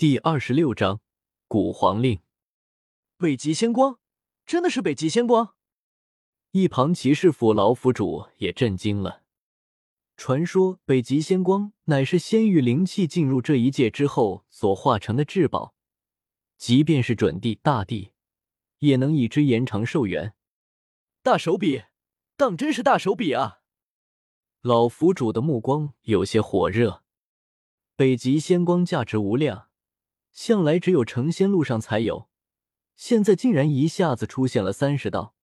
第二十六章古皇令。北极仙光，真的是北极仙光！一旁骑士府老府主也震惊了。传说北极仙光乃是仙域灵气进入这一界之后所化成的至宝，即便是准帝、大帝，也能以之延长寿元。大手笔，当真是大手笔啊！老府主的目光有些火热。北极仙光价值无量。向来只有成仙路上才有，现在竟然一下子出现了三十道，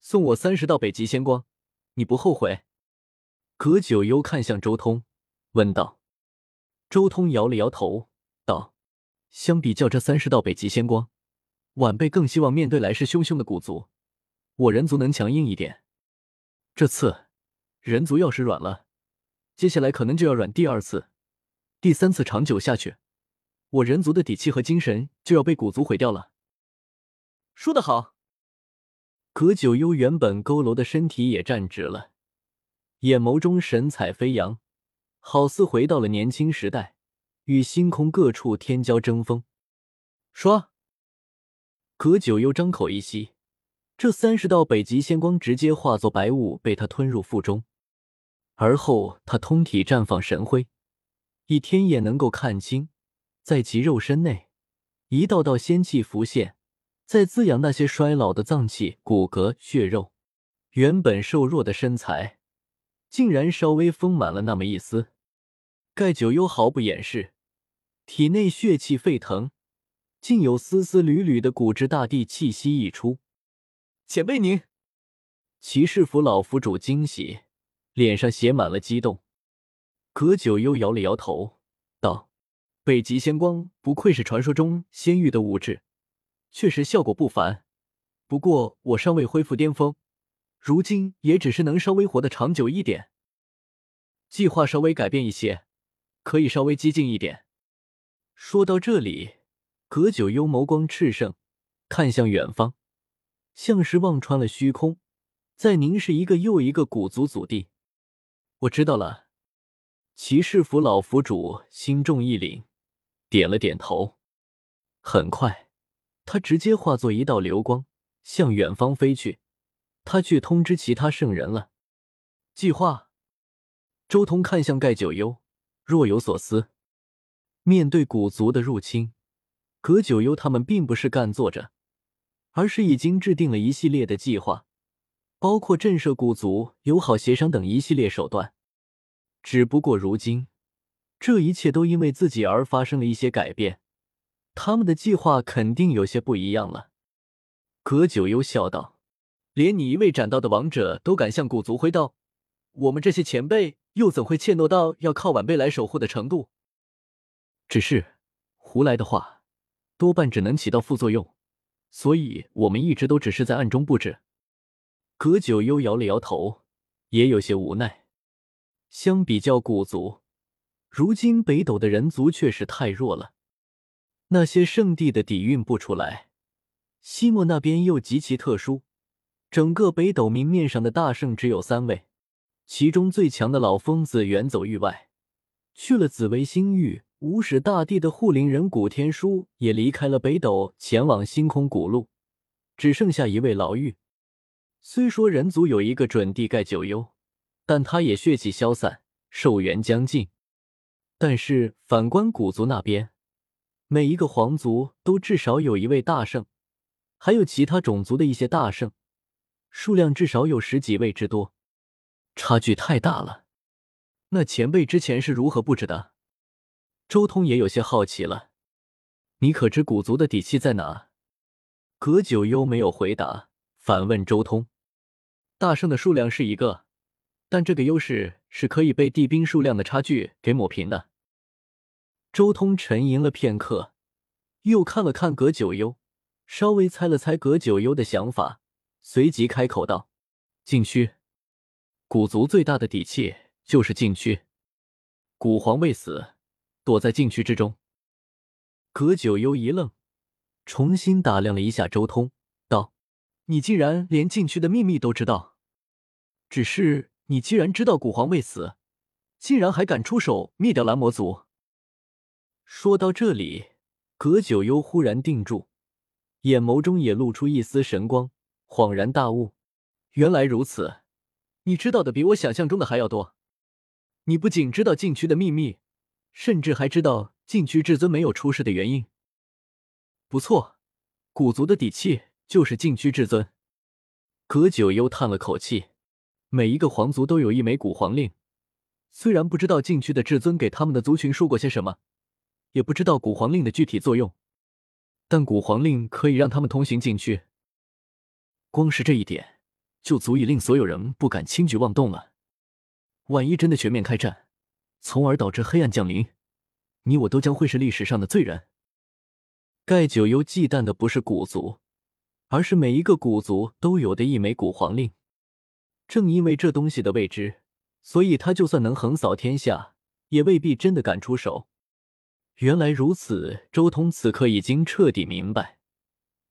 送我三十道北极仙光，你不后悔？葛九幽看向周通，问道。周通摇了摇头，道：“相比较这三十道北极仙光，晚辈更希望面对来势汹汹的古族，我人族能强硬一点。这次人族要是软了，接下来可能就要软第二次、第三次，长久下去。”我人族的底气和精神就要被古族毁掉了。说得好。葛九幽原本佝偻的身体也站直了，眼眸中神采飞扬，好似回到了年轻时代，与星空各处天骄争锋。说。葛九幽张口一吸，这三十道北极仙光直接化作白雾，被他吞入腹中。而后他通体绽放神辉，以天眼能够看清。在其肉身内，一道道仙气浮现，在滋养那些衰老的脏器、骨骼、血肉。原本瘦弱的身材，竟然稍微丰满了那么一丝。盖九幽毫不掩饰，体内血气沸腾，竟有丝丝缕缕的古之大地气息溢出。前辈您，骑士府老府主惊喜，脸上写满了激动。葛九幽摇了摇头，道。北极仙光不愧是传说中仙域的物质，确实效果不凡。不过我尚未恢复巅峰，如今也只是能稍微活得长久一点。计划稍微改变一些，可以稍微激进一点。说到这里，葛九幽眸光炽盛，看向远方，像是望穿了虚空，在凝视一个又一个古族祖地。我知道了。骑士府老府主心中一凛。点了点头，很快，他直接化作一道流光，向远方飞去。他去通知其他圣人了。计划。周通看向盖九幽，若有所思。面对古族的入侵，葛九幽他们并不是干坐着，而是已经制定了一系列的计划，包括震慑古族、友好协商等一系列手段。只不过如今。这一切都因为自己而发生了一些改变，他们的计划肯定有些不一样了。葛九幽笑道：“连你一位斩道的王者都敢向古族挥刀，我们这些前辈又怎会怯懦到要靠晚辈来守护的程度？只是胡来的话，多半只能起到副作用，所以我们一直都只是在暗中布置。”葛九幽摇了摇头，也有些无奈。相比较古族。如今北斗的人族确实太弱了，那些圣地的底蕴不出来。西莫那边又极其特殊，整个北斗明面上的大圣只有三位，其中最强的老疯子远走域外，去了紫薇星域。无始大帝的护灵人古天书也离开了北斗，前往星空古路，只剩下一位老妪。虽说人族有一个准帝盖九幽，但他也血气消散，寿元将近。但是反观古族那边，每一个皇族都至少有一位大圣，还有其他种族的一些大圣，数量至少有十几位之多，差距太大了。那前辈之前是如何布置的？周通也有些好奇了。你可知古族的底气在哪？葛九幽没有回答，反问周通：“大圣的数量是一个，但这个优势是可以被地兵数量的差距给抹平的。”周通沉吟了片刻，又看了看葛九幽，稍微猜了猜葛九幽的想法，随即开口道：“禁区，古族最大的底气就是禁区。古皇未死，躲在禁区之中。”葛九幽一愣，重新打量了一下周通，道：“你竟然连禁区的秘密都知道？只是你既然知道古皇未死，竟然还敢出手灭掉蓝魔族？”说到这里，葛九幽忽然定住，眼眸中也露出一丝神光，恍然大悟：原来如此，你知道的比我想象中的还要多。你不仅知道禁区的秘密，甚至还知道禁区至尊没有出世的原因。不错，古族的底气就是禁区至尊。葛九幽叹了口气，每一个皇族都有一枚古皇令，虽然不知道禁区的至尊给他们的族群说过些什么。也不知道古皇令的具体作用，但古皇令可以让他们通行禁区。光是这一点，就足以令所有人不敢轻举妄动了。万一真的全面开战，从而导致黑暗降临，你我都将会是历史上的罪人。盖九幽忌惮的不是古族，而是每一个古族都有的一枚古皇令。正因为这东西的未知，所以他就算能横扫天下，也未必真的敢出手。原来如此，周通此刻已经彻底明白，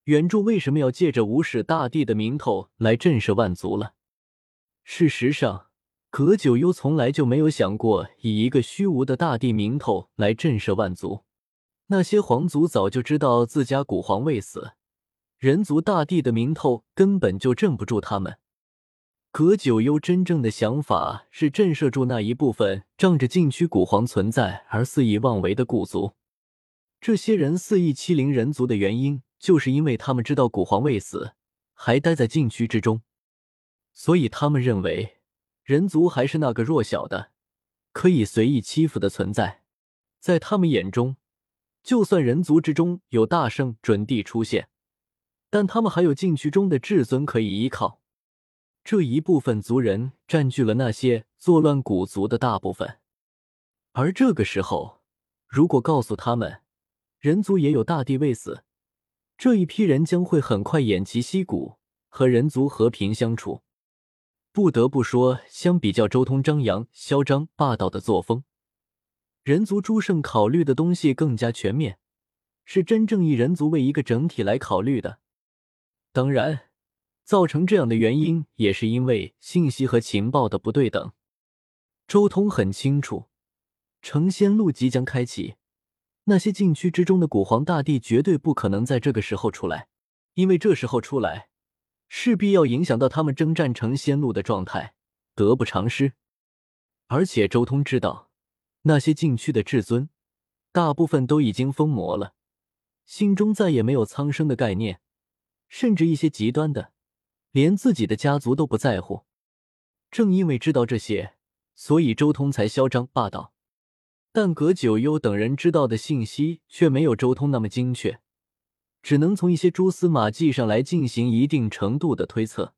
原著为什么要借着无始大帝的名头来震慑万族了。事实上，葛九幽从来就没有想过以一个虚无的大帝名头来震慑万族。那些皇族早就知道自家古皇未死，人族大帝的名头根本就镇不住他们。葛九幽真正的想法是震慑住那一部分仗着禁区古皇存在而肆意妄为的古族。这些人肆意欺凌人族的原因，就是因为他们知道古皇未死，还待在禁区之中，所以他们认为人族还是那个弱小的、可以随意欺负的存在。在他们眼中，就算人族之中有大圣准帝出现，但他们还有禁区中的至尊可以依靠。这一部分族人占据了那些作乱古族的大部分，而这个时候，如果告诉他们人族也有大帝未死，这一批人将会很快偃旗息鼓，和人族和平相处。不得不说，相比较周通张扬、嚣张霸道的作风，人族诸圣考虑的东西更加全面，是真正以人族为一个整体来考虑的。当然。造成这样的原因，也是因为信息和情报的不对等。周通很清楚，成仙路即将开启，那些禁区之中的古皇大帝绝对不可能在这个时候出来，因为这时候出来，势必要影响到他们征战成仙路的状态，得不偿失。而且周通知道，那些禁区的至尊，大部分都已经封魔了，心中再也没有苍生的概念，甚至一些极端的。连自己的家族都不在乎，正因为知道这些，所以周通才嚣张霸道。但葛九幽等人知道的信息却没有周通那么精确，只能从一些蛛丝马迹上来进行一定程度的推测，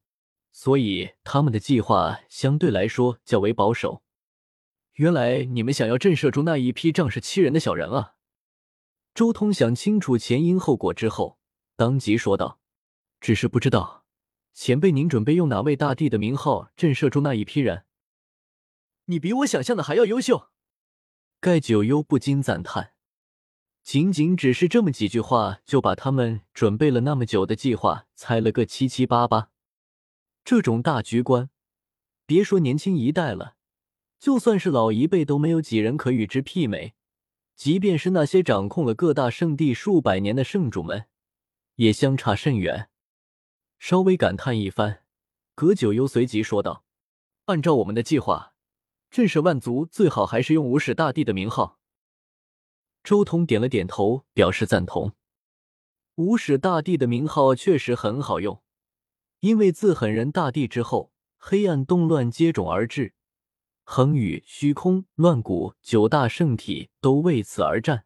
所以他们的计划相对来说较为保守。原来你们想要震慑住那一批仗势欺人的小人啊！周通想清楚前因后果之后，当即说道：“只是不知道。”前辈，您准备用哪位大帝的名号震慑住那一批人？你比我想象的还要优秀。盖九幽不禁赞叹，仅仅只是这么几句话，就把他们准备了那么久的计划猜了个七七八八。这种大局观，别说年轻一代了，就算是老一辈都没有几人可与之媲美。即便是那些掌控了各大圣地数百年的圣主们，也相差甚远。稍微感叹一番，葛九幽随即说道：“按照我们的计划，震慑万族最好还是用无始大帝的名号。”周通点了点头，表示赞同。无始大帝的名号确实很好用，因为自狠人大帝之后，黑暗动乱接踵而至，恒宇、虚空、乱古九大圣体都为此而战，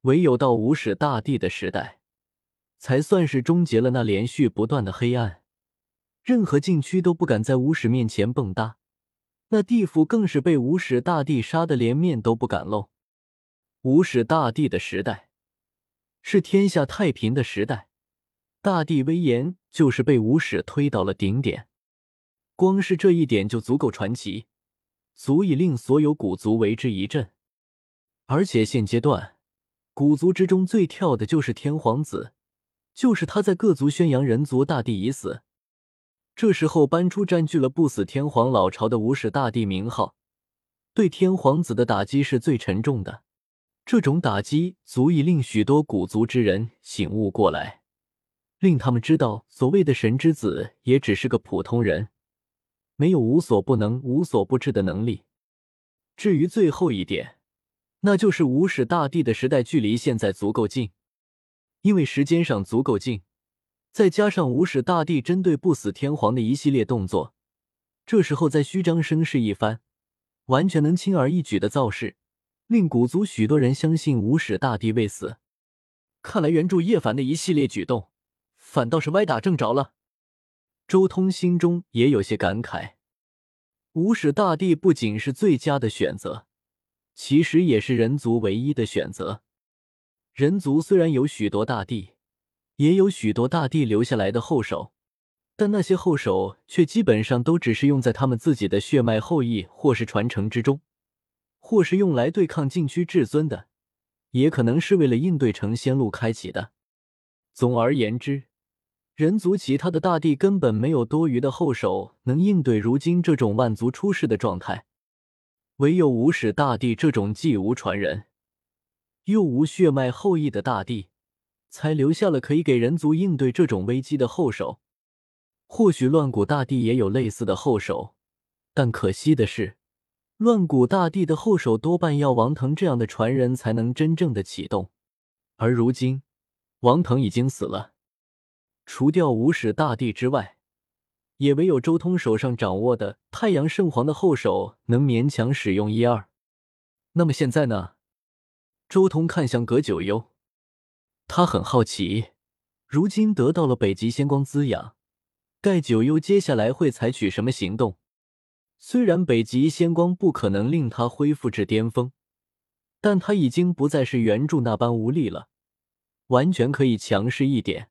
唯有到无始大帝的时代。才算是终结了那连续不断的黑暗，任何禁区都不敢在无始面前蹦跶，那地府更是被无始大帝杀的连面都不敢露。无始大帝的时代，是天下太平的时代，大帝威严就是被无始推到了顶点，光是这一点就足够传奇，足以令所有古族为之一振。而且现阶段，古族之中最跳的就是天皇子。就是他在各族宣扬人族大帝已死，这时候搬出占据了不死天皇老巢的无始大帝名号，对天皇子的打击是最沉重的。这种打击足以令许多古族之人醒悟过来，令他们知道，所谓的神之子也只是个普通人，没有无所不能、无所不至的能力。至于最后一点，那就是无始大帝的时代距离现在足够近，因为时间上足够近，再加上无始大帝针对不死天皇的一系列动作，这时候再虚张声势一番，完全能轻而易举的造势，令古族许多人相信无始大帝未死。看来原著叶凡的一系列举动，反倒是歪打正着了。周通心中也有些感慨，无始大帝不仅是最佳的选择。其实也是人族唯一的选择。人族虽然有许多大帝，也有许多大帝留下来的后手，但那些后手却基本上都只是用在他们自己的血脉后裔或是传承之中，或是用来对抗禁区至尊的，也可能是为了应对成仙路开启的。总而言之，人族其他的大帝根本没有多余的后手能应对如今这种万族出世的状态。唯有无始大帝这种既无传人，又无血脉后裔的大帝，才留下了可以给人族应对这种危机的后手。或许乱古大帝也有类似的后手，但可惜的是，乱古大帝的后手多半要王腾这样的传人才能真正的启动。而如今，王腾已经死了，除掉无始大帝之外。也唯有周通手上掌握的太阳圣皇的后手能勉强使用一二。那么现在呢？周通看向葛九幽，他很好奇，如今得到了北极仙光滋养，盖九幽接下来会采取什么行动？虽然北极仙光不可能令他恢复至巅峰，但他已经不再是原著那般无力了，完全可以强势一点。